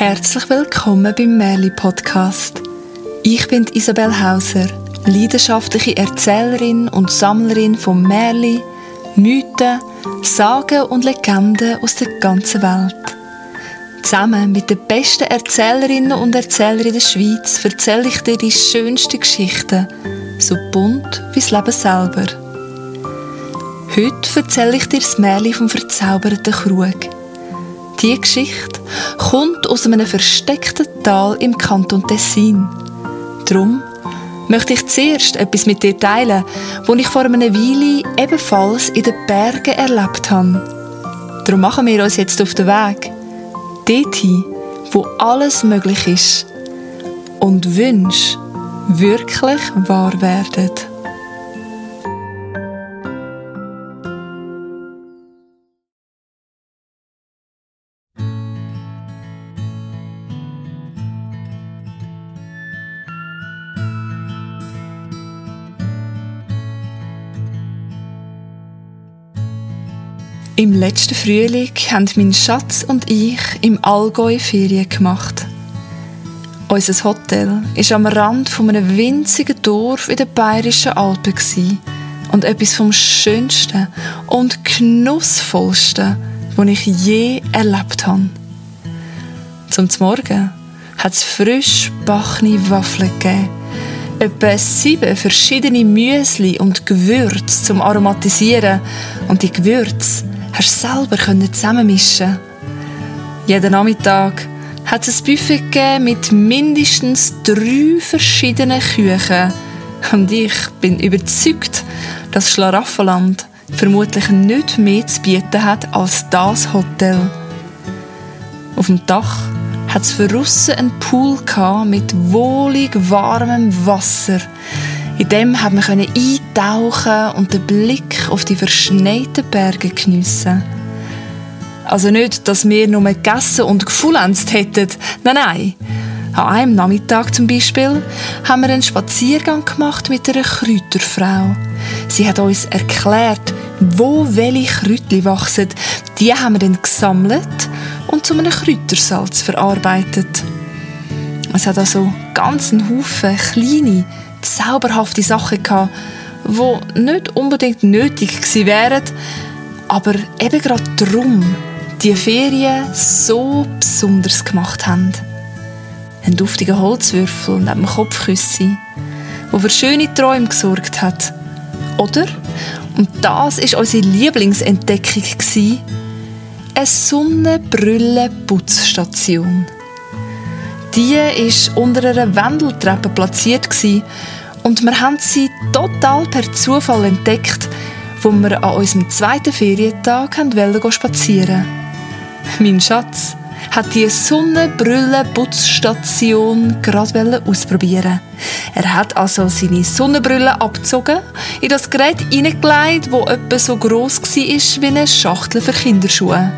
Herzlich willkommen beim Merli Podcast. Ich bin Isabel Hauser, leidenschaftliche Erzählerin und Sammlerin von Merli, Mythen, Sagen und Legenden aus der ganzen Welt. Zusammen mit den besten Erzählerinnen und Erzählern der Schweiz erzähle ich dir die schönsten Geschichten, so bunt wie das Leben selber. Heute erzähle ich dir das Märchen vom verzauberten Krug. Diese Geschichte kommt aus einem versteckten Tal im Kanton Tessin. Darum möchte ich zuerst etwas mit dir teilen, was ich vor einer Weile ebenfalls in den Bergen erlebt habe. Darum machen wir uns jetzt auf den Weg. Dorthin, wo alles möglich ist und Wünsche wirklich wahr werden. Im letzten Frühling haben mein Schatz und ich im Allgäu Ferien gemacht. Unser Hotel war am Rand von einem winzigen Dorf in den Bayerischen Alpen und etwas vom Schönsten und Genussvollsten, was ich je erlebt habe. Zum Morgen hat es frisch bachene Waffeln gegeben, etwa sieben verschiedene Müsli und Gewürze zum Aromatisieren und die Gewürze hast selber zusammenmischen Jeden Nachmittag hat es ein Buffet gegeben mit mindestens drei verschiedenen Küchen. Und ich bin überzeugt, dass Schlaraffenland vermutlich nicht mehr zu bieten hat als das Hotel. Auf dem Dach hat es für Russen einen Pool mit wohlig warmem Wasser. In dem hat man eintauchen und den Blick auf die verschneiten Berge geniessen. Also nicht, dass wir nur gegessen und gefullenzt hätten. Nein, nein. An einem Nachmittag zum Beispiel haben wir einen Spaziergang gemacht mit einer Kräuterfrau. Sie hat uns erklärt, wo welche Kräutchen wachsen. Die haben wir dann gesammelt und zu einem Kräutersalz verarbeitet. Es hat also ganz einen Haufen kleine, zauberhafte Sachen gehabt, die nicht unbedingt nötig gewesen wären, aber eben gerade darum die Ferien so besonders gemacht haben. Ein duftiger Holzwürfel neben dem Kopfküssi, wo für schöne Träume gesorgt hat. Oder, und das ist unsere Lieblingsentdeckung, eine Sonnenbrille-Putzstation. Die war unter einer Wendeltreppe platziert und wir haben sie total per Zufall entdeckt, wo wir an unserem zweiten Ferientag spazieren wollten. Mein Schatz hat die Sonnenbrille-Putzstation gerade ausprobieren. Er hat also seine Sonnenbrille abgezogen, in das Gerät hineingelegt, das etwa so gross war wie eine Schachtel für Kinderschuhe.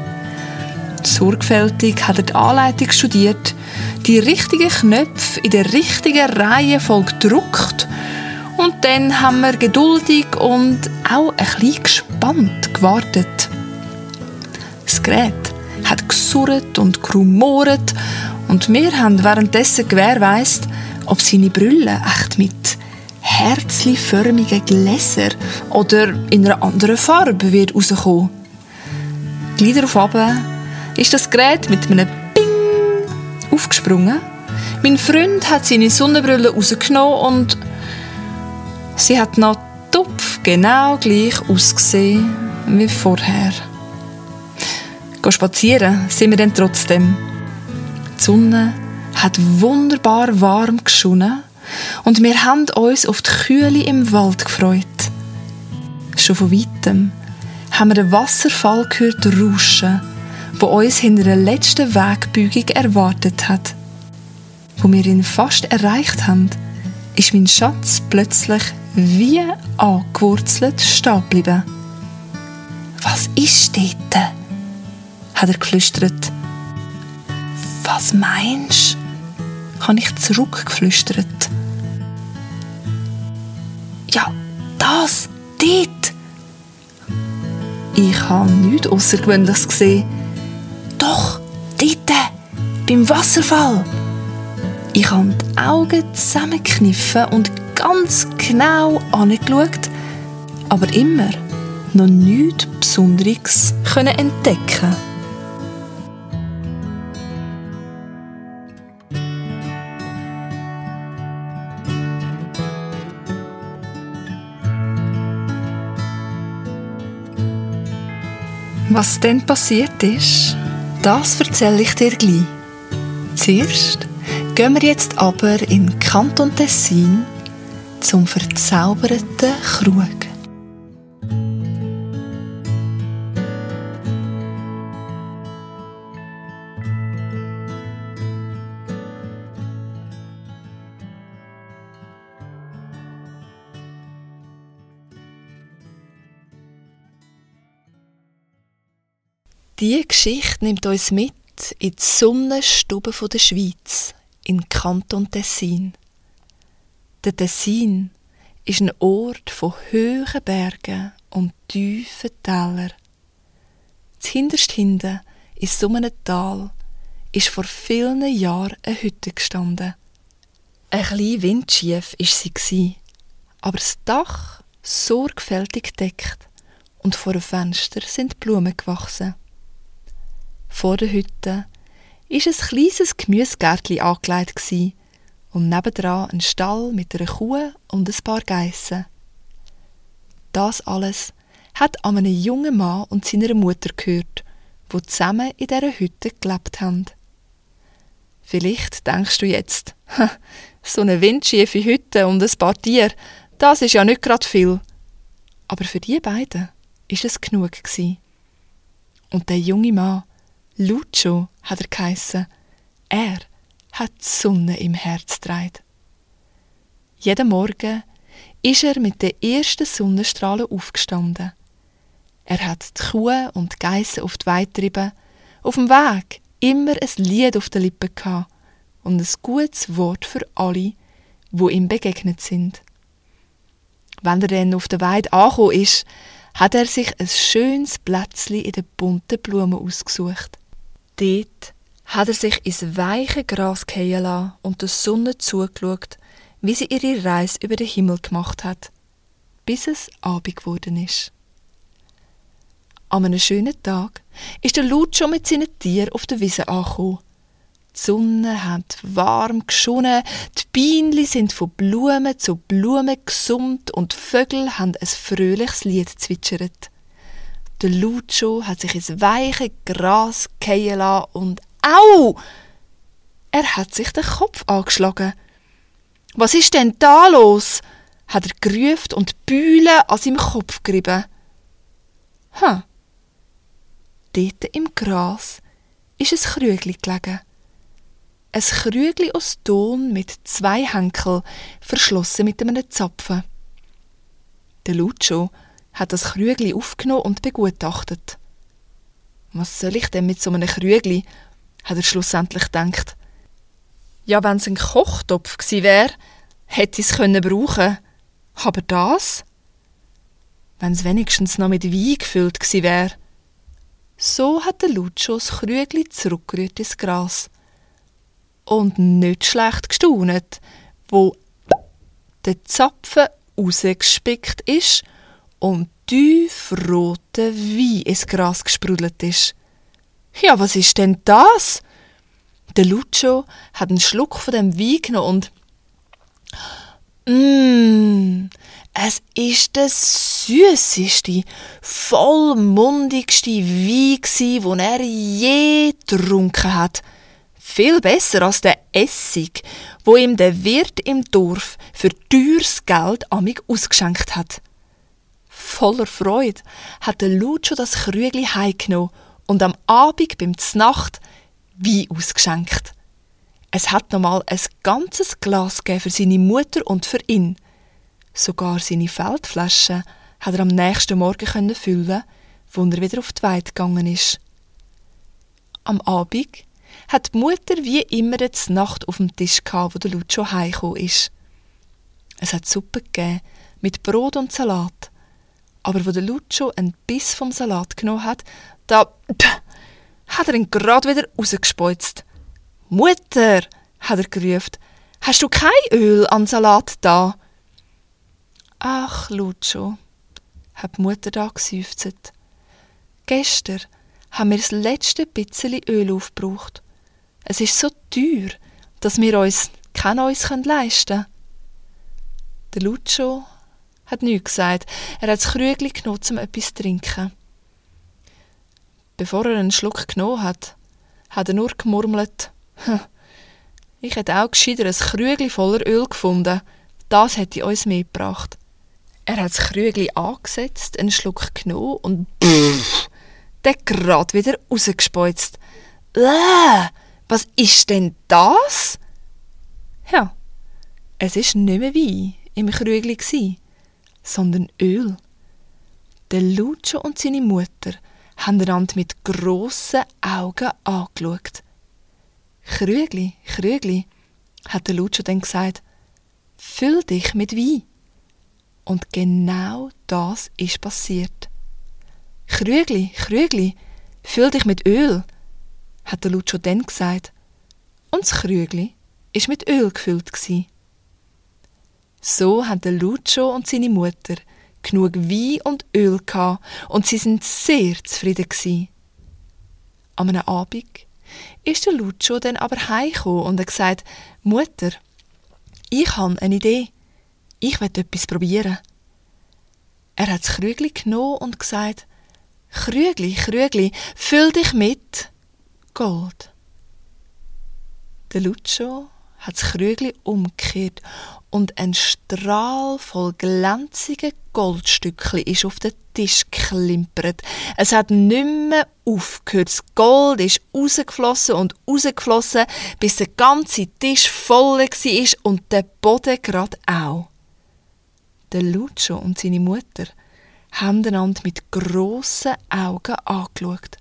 Sorgfältig hat er die Anleitung studiert, die richtigen Knöpfe in der richtigen Reihenfolge gedruckt und dann haben wir geduldig und auch ein bisschen gespannt gewartet. Das Gerät hat gesurrt und gerumoret und wir haben währenddessen gewährleistet, ob seine Brille echt mit herzliförmigen Gläsern oder in einer anderen Farbe wird rauskommen. Gleich darauf ist das Gerät mit einem Ping aufgesprungen. Mein Freund hat seine Sonnenbrille rausgenommen und sie hat noch tupf genau gleich ausgesehen wie vorher. Gehen spazieren sind wir dann trotzdem. Die Sonne hat wunderbar warm geschonnen und wir haben uns auf die Kühle im Wald gefreut. Schon von weitem haben wir den Wasserfall gehört rauschen wo uns hinter der letzten Wegbeugung erwartet hat. Wo wir ihn fast erreicht haben, ist mein Schatz plötzlich wie angewurzelt stehen geblieben. Was ist dort? hat er geflüstert. Was meinst du? habe ich zurückgeflüstert. Ja, das, dort! Ich habe nichts Außergewöhnliches gesehen. Beim Wasserfall. Ich habe die Augen zusammengekniffen und ganz genau angeschaut, aber immer noch nichts Besonderes entdecken Was dann passiert ist, das erzähle ich dir gleich. Zuerst gehen wir jetzt aber in Kanton Tessin zum verzauberten Krug. Diese Geschichte nimmt uns mit in die Sonnenstube der Schweiz, in Kanton Tessin. Der Tessin ist ein Ort von hohen Bergen und tiefen Tälern. Hinterst hinten, in so einem Tal, ist vor vielen Jahren eine Hütte gestanden. Ein klein windschief war sie, aber das Dach sorgfältig deckt und vor dem Fenster sind Blumen gewachsen. Vor der Hütte ist ein kleines Gemüsegärtchen angelegt und nebendran ein Stall mit einer Kuh und ein paar Geissen. Das alles hat an einen jungen Mann und seiner Mutter gehört, wo die zusammen in dieser Hütte gelebt haben. Vielleicht denkst du jetzt, so eine windschiefe Hütte und ein paar Tiere, das ist ja nicht gerade viel. Aber für die beiden ist es genug gewesen. Und der junge Mann Lucio hat er geheissen. Er hat die Sonne im Herz getragen. Jeden Morgen ist er mit den ersten Sonnenstrahlen aufgestanden. Er hat die Kuh und die Geissen auf die Weide getrieben, auf dem Weg immer ein Lied auf den Lippen gehabt und ein gutes Wort für alle, wo ihm begegnet sind. Wenn er dann auf der Weide angekommen ist, hat er sich ein schönes Plätzchen in den bunten Blumen ausgesucht. Dort hat er sich ins weiche Gras fallen lassen und der Sonne zugeschaut, wie sie ihre Reise über den Himmel gemacht hat, bis es Abend geworden ist. An einem schönen Tag ist der Lut schon mit seinen Tieren auf der Wiese angekommen. Die Sonne hat warm geschonnen, die Bienen sind von Blumen zu Blumen gesummt und die Vögel haben ein fröhliches Lied zwitschert. Der Lucio hat sich ins weiche Gras fallen lassen und au! Er hat sich den Kopf angeschlagen. Was ist denn da los? hat er gerufen und die Bühle an seinem Kopf gerieben. Hm. Dort im Gras ist ein Krügli gelegen. Ein Krügli aus Ton mit zwei Henkel, verschlossen mit einem Zapfen. Der Lucio hat das Krügli aufgenommen und begutachtet. Was soll ich denn mit so einem Krügli? hat er schlussendlich gedacht. Ja, wenn es ein Kochtopf gsi wär, hätte ich es können brauchen. Aber das? Wenn es wenigstens noch mit Wein gefüllt gsi wär. So hat der Lucio das Krügli zurückgerührt ins Gras. Und nicht schlecht gestaunet, wo der Zapfen rausgespickt ist und tiefroter Wein ins Gras gesprudelt ist. Ja, was ist denn das? Der Lucio hat einen Schluck von dem Wein genommen und Mmm, es ist der süßeste, vollmundigste Wein den er je getrunken hat. Viel besser als der Essig, wo ihm der Wirt im Dorf für teures Geld amig ausgeschenkt hat. Voller Freude hat der Lucio das Krügli heimgenommen und am Abend beim Znacht Wein ausgeschenkt. Es hat nochmal ein ganzes Glas für seine Mutter und für ihn. Sogar seine Feldflasche hat er am nächsten Morgen füllen, wo er wieder auf die Weide gegangen ist. Am Abend hat die Mutter wie immer die Nacht auf dem Tisch gehabt, wo der Lucio heimgekommen ist. Es hat Suppe gegeben mit Brot und Salat Aber wo der Lucio einen Biss vom Salat genommen hat, da hat er ihn gerade wieder rausgespeuzt. Mutter, hat er gerufen, hast du kein Öl an Salat da? Ach, Lucio, hat die Mutter da geseufzt. Gestern haben wir das letzte bisschen Öl aufgebraucht. Es ist so teuer, dass wir uns kein neues leisten können. Der Lucio hat nichts gesagt. Er hat das Krügli genommen, um etwas zu trinken. Bevor er einen Schluck genommen hat, hat er nur gemurmelt. Ich hätte auch gescheiter ein Krügli voller Öl gefunden. Das hätte uns mitgebracht. Er hat das Krügli angesetzt, einen Schluck genommen und pff, der gerade wieder rausgespeuzt. Äh, was ist denn das? Ja, es ist nicht mehr Wein im Krügli sondern Öl. Der Lucio und seine Mutter haben einander mit grossen Augen angeschaut. Krügli, Krügli, hat der Lucio dann gesagt, füll dich mit Wein. Und genau das ist passiert. Krügli, Krügli, füll dich mit Öl, hat der Lucio dann gesagt. Und das Krügli ist mit Öl gefüllt gsi. So der Lucio und seine Mutter genug Wein und Öl gehabt und sie sind sehr zufrieden gsi. Am einem Abend ist der Lucio dann aber heimgekommen und hat gesagt, Mutter, ich habe eine Idee. Ich will etwas probieren. Er hat das Krügli genommen und gesagt, Krügli, Krügli, füll dich mit Gold. Der Lucio hat das Krügli umgekehrt und ein Strahl voll glänzigen Goldstückchen ist auf den Tisch geklimpert. Es hat nicht mehr aufgehört. Das Gold ist rausgeflossen und rausgeflossen, bis der ganze Tisch voll war und der Boden gerade auch. Der Lucio und seine Mutter haben einander mit grossen Augen angeschaut.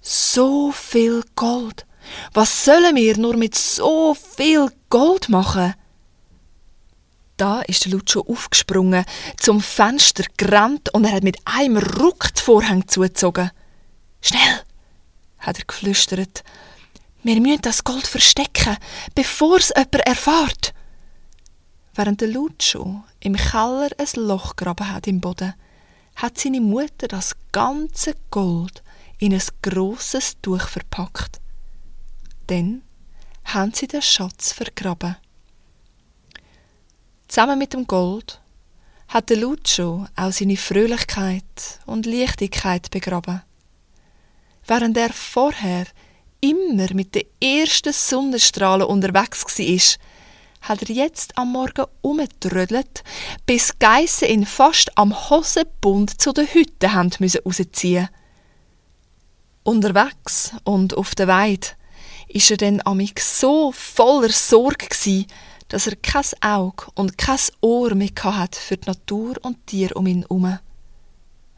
So viel Gold! Was sollen wir nur mit so viel Gold machen? Da ist der Lucio aufgesprungen, zum Fenster gerannt und er hat mit einem Ruck die Vorhänge zugezogen. Schnell, hat er geflüstert. Wir müssen das Gold verstecken, bevor es jemand erfahrt. Während der Lucio im Keller ein Loch graben hat im Boden, hat seine Mutter das ganze Gold in ein grosses Tuch verpackt. Dann haben sie den Schatz vergraben. Zusammen mit dem Gold hat der Lucio auch seine Fröhlichkeit und Leichtigkeit begraben. Während er vorher immer mit den ersten Sonnenstrahlen unterwegs war, hat er jetzt am Morgen umgetrödelt, bis Geissen ihn fast am Hosenbund zu den Hütten haben müssen rausziehen. Unterwegs und auf der Weide ist er dann amig so voller Sorge gsi, dass er kein Auge und kein Ohr mehr hat für die Natur und Tier um ihn herum.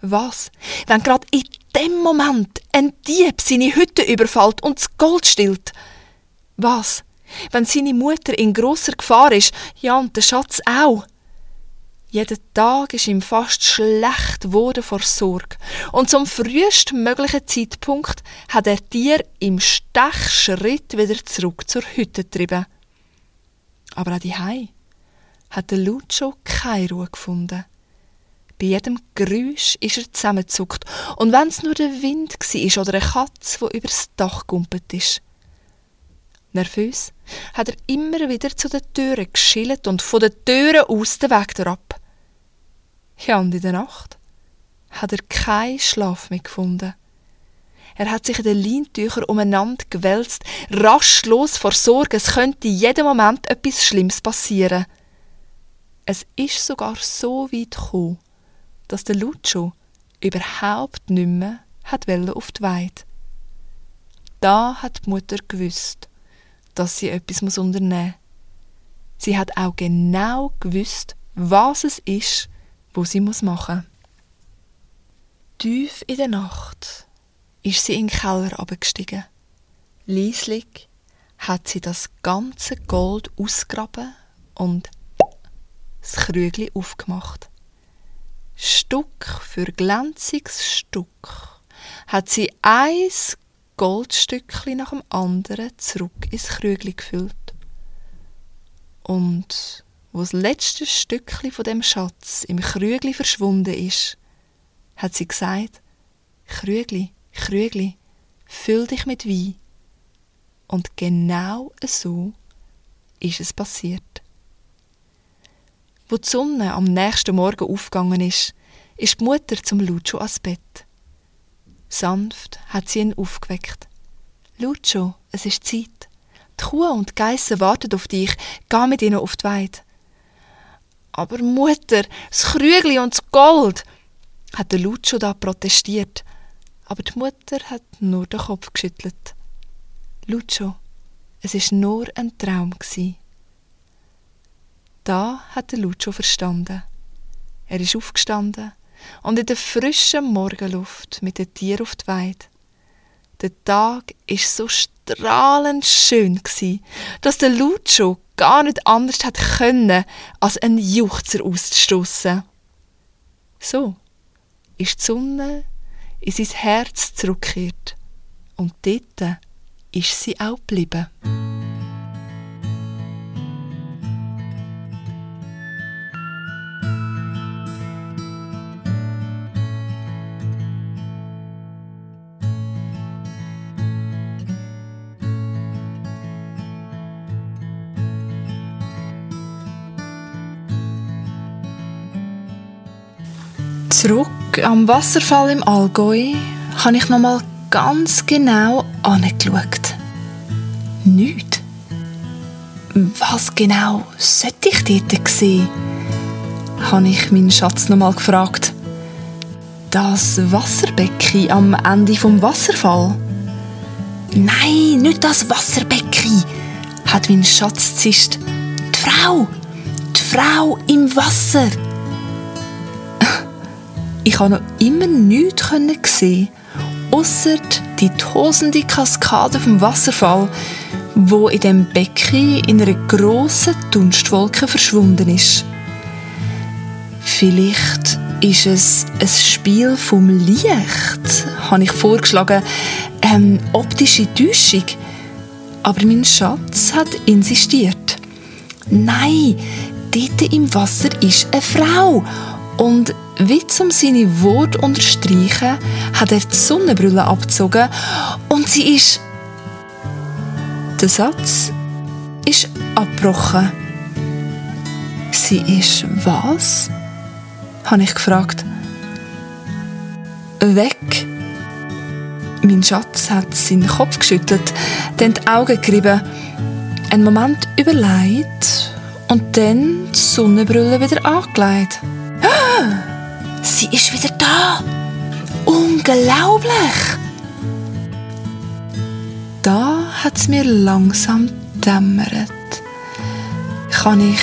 Was, wenn gerade in dem Moment ein Dieb seine Hütte überfällt und das Gold stillt? Was, wenn seine Mutter in grosser Gefahr ist, ja und der Schatz auch? Jeden Tag ist ihm fast schlecht geworden vor Sorge. Und zum frühestmöglichen Zeitpunkt hat er Tier im Stechschritt wieder zurück zur Hütte getrieben. Aber auch die Hai hat der Lucio keine Ruhe gefunden. Bei jedem Geräusch ist er zusammengezuckt. Und wenn es nur der Wind war oder eine Katze, die übers Dach gumpet ist. Nervös hat er immer wieder zu den Türen geschillt und von den Türen aus den Weg ab. Ja, und in der Nacht hat er keinen Schlaf mehr gefunden. Er hat sich in den Leintüchern umeinander gewälzt, rastlos vor Sorge, es könnte jeden Moment etwas Schlimmes passieren. Es ist sogar so weit gekommen, dass der Lucio überhaupt nicht mehr hat auf die Weide. Da hat die Mutter gewusst, dass sie etwas unternehmen muss. Sie hat auch genau gewusst, was es ist, wo sie muss machen. Tief in der Nacht ist sie in den Keller abgestiegen. Lieslig hat sie das ganze Gold ausgraben und das Krügli aufgemacht. Stück für glänziges Stück, hat sie eins Goldstückli nach dem anderen zurück ins Krügli gefüllt. Und wo das letzte Stückli von dem Schatz im Krügli verschwunden ist, hat sie gesagt, Krügli, Krügli, füll dich mit Wein. Und genau so ist es passiert. Wo die Sonne am nächsten Morgen aufgegangen ist, ist die Mutter zum Lucio ans Bett. Sanft hat sie ihn aufgeweckt. Lucio, es ist Zeit. Die Kuh und die Geissen warten auf dich. Geh mit ihnen auf die Weide. Aber Mutter, das Krügli und das Gold, hat der Lucio da protestiert. Aber die Mutter hat nur den Kopf geschüttelt. Lucio, es ist nur ein Traum gsi. Da hat Lucio verstanden. Er ist aufgestanden und in der frischen Morgenluft mit den Tieren auf die Weide. Der Tag ist so strahlend schön gsi, dass der Lucio gar nicht anders hat können, als einen Juchzer auszustoßen. So ist die Sonne in sein Herz zurückgekehrt und dort ist sie auch geblieben. Zurück am Wasserfall im Allgäu habe ich nochmal ganz genau angeschaut. Nicht. Was genau sollte ich dort sehen? habe ich meinen Schatz nochmal gefragt. Das Wasserbecken am Ende vom Wasserfall? Nein, nicht das Wasserbecken, hat mein Schatz zischt. Die Frau, die Frau im Wasser. Ich konnte noch immer nichts sehen, außer die tosende Kaskade vom Wasserfall, wo in dem Becken in einer grossen Dunstwolke verschwunden ist. Vielleicht ist es ein Spiel vom Licht, habe ich vorgeschlagen, eine optische Täuschung. Aber mein Schatz hat insistiert. Nein, dort im Wasser ist eine Frau und wie um seine Worte unterstreichen, hat er die Sonnenbrille abgezogen und sie ist. Der Satz ist abgebrochen. Sie ist was? habe ich gefragt. Weg. Mein Schatz hat seinen Kopf geschüttelt, dann die Augen gerieben, einen Moment überlegt und dann die Sonnenbrille wieder angelegt. Sie ist wieder da! Unglaublich! Da hat es mir langsam dämmert. Kann ich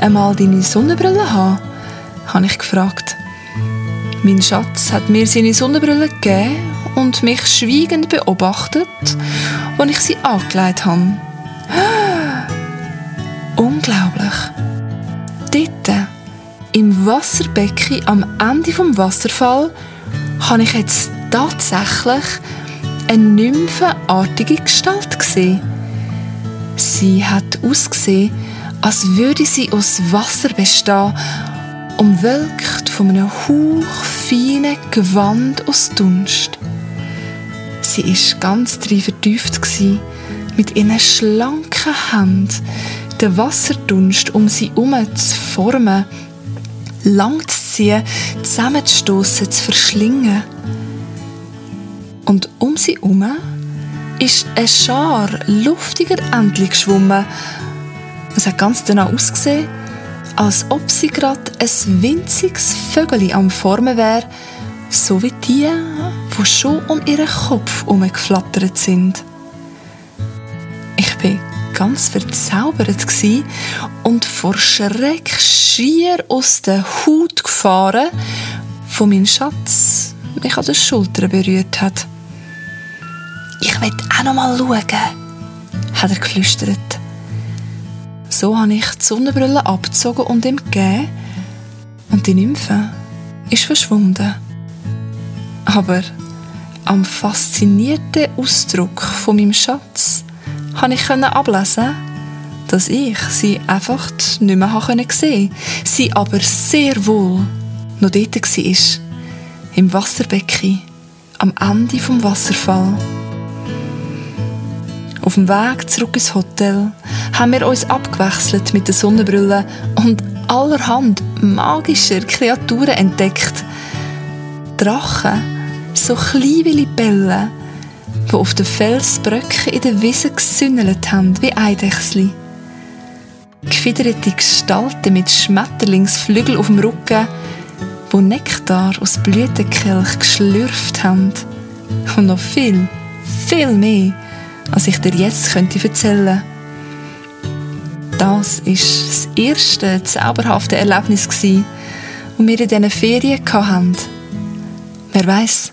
einmal deine Sonnenbrille haben? habe ich gefragt. Mein Schatz hat mir seine Sonnenbrille gegeben und mich schweigend beobachtet, als ich sie angelegt habe. Unglaublich. Dort Wasserbecken am Ende vom Wasserfall habe ich jetzt tatsächlich eine nymphenartige Gestalt gesehen. Sie hat ausgesehen, als würde sie aus Wasser bestehen, umwölkt von einem hauchfeinen Gewand aus Dunst. Sie ist ganz drin vertieft mit ihren schlanken Händen den Wasserdunst um sie herum zu formen lang zu ziehen, zusammenzustossen, zu verschlingen. Und um sie herum ist ein Schar luftiger Entchen geschwommen. Es hat ganz danach ausgesehen, als ob sie gerade ein winziges Vögel am Formen wäre, so wie die, die schon um ihren Kopf herumgeflattert sind. Ganz verzaubert und vor Schreck schier aus der Haut gefahren, wo mein Schatz mich an den Schultern berührt hat. Ich will auch noch mal schauen, hat er geflüstert. So habe ich die Sonnenbrille abgezogen und ihm gegeben. Und die Nymphe ist verschwunden. Aber am faszinierten Ausdruck von meinem Schatz konnte ich ablesen, dass ich sie einfach nicht mehr sehen konnte, sie aber sehr wohl noch dort war, im Wasserbecken, am Ende vom Wasserfall. Auf dem Weg zurück ins Hotel haben wir uns abgewechselt mit der Sonnenbrille und allerhand magischer Kreaturen entdeckt. Drachen, so klein wie Libellen, die auf den Felsbröcken in der Wiese gesünnelt haben wie Eidechsli. Gefiederte Gestalten mit Schmetterlingsflügel auf dem Rücken, wo Nektar aus Blütenkelch geschlürft haben. Und noch viel, viel mehr als ich dir jetzt könnte erzählen Das war das erste zauberhafte Erlebnis, das wir in diesen Ferien hatten. Wer weiß,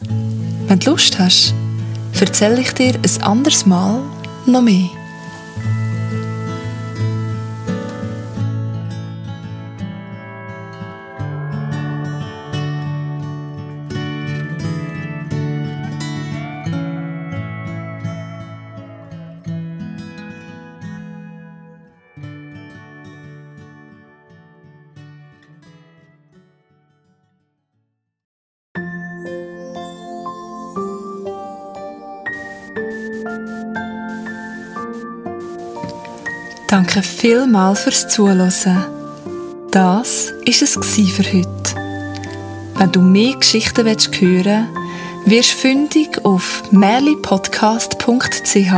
wenn du Lust hast, erzähle ich dir ein anderes Mal noch mehr. Danke vielmals fürs Zuhören. Das war es für heute. Wenn du mehr Geschichten hören willst, wirst du fündig auf merlipodcast.ch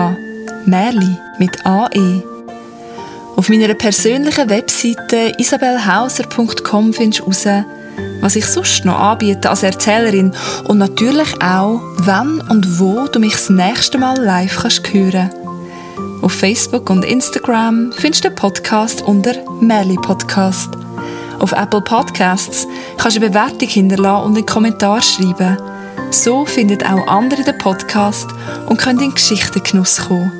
Merli mit AE. Auf meiner persönlichen Webseite isabelhauser.com findest du heraus, was ich sonst noch anbiete als Erzählerin und natürlich auch, wann und wo du mich das nächste Mal live hören kannst. Auf Facebook und Instagram findest du den Podcast unter Merli Podcast. Auf Apple Podcasts kannst du eine Bewertung hinterlassen und einen Kommentar schreiben. So finden auch andere den Podcast und können in Geschichtengenuss kommen.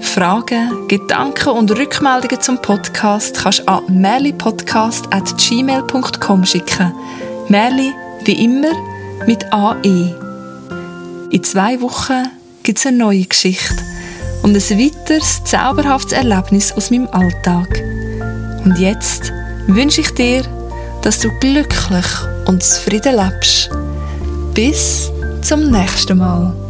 Fragen, Gedanken und Rückmeldungen zum Podcast kannst du an merlipodcast.gmail.com schicken. Merli, wie immer, mit AE. In zwei Wochen gibt es eine neue Geschichte und ein weiteres zauberhaftes Erlebnis aus meinem Alltag. Und jetzt wünsche ich dir, dass du glücklich und zufrieden lebst. Bis zum nächsten Mal.